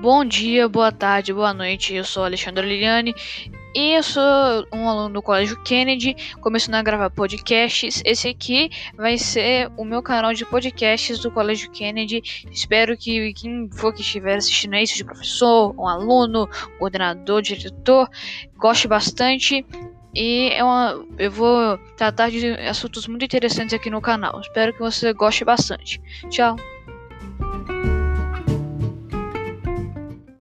Bom dia, boa tarde, boa noite. Eu sou Alexandre Liliane e eu sou um aluno do Colégio Kennedy, começando a gravar podcasts. Esse aqui vai ser o meu canal de podcasts do Colégio Kennedy. Espero que quem for que estiver assistindo isso, de professor, um aluno, coordenador, diretor, goste bastante. E é uma, eu vou tratar de assuntos muito interessantes aqui no canal. Espero que você goste bastante. Tchau!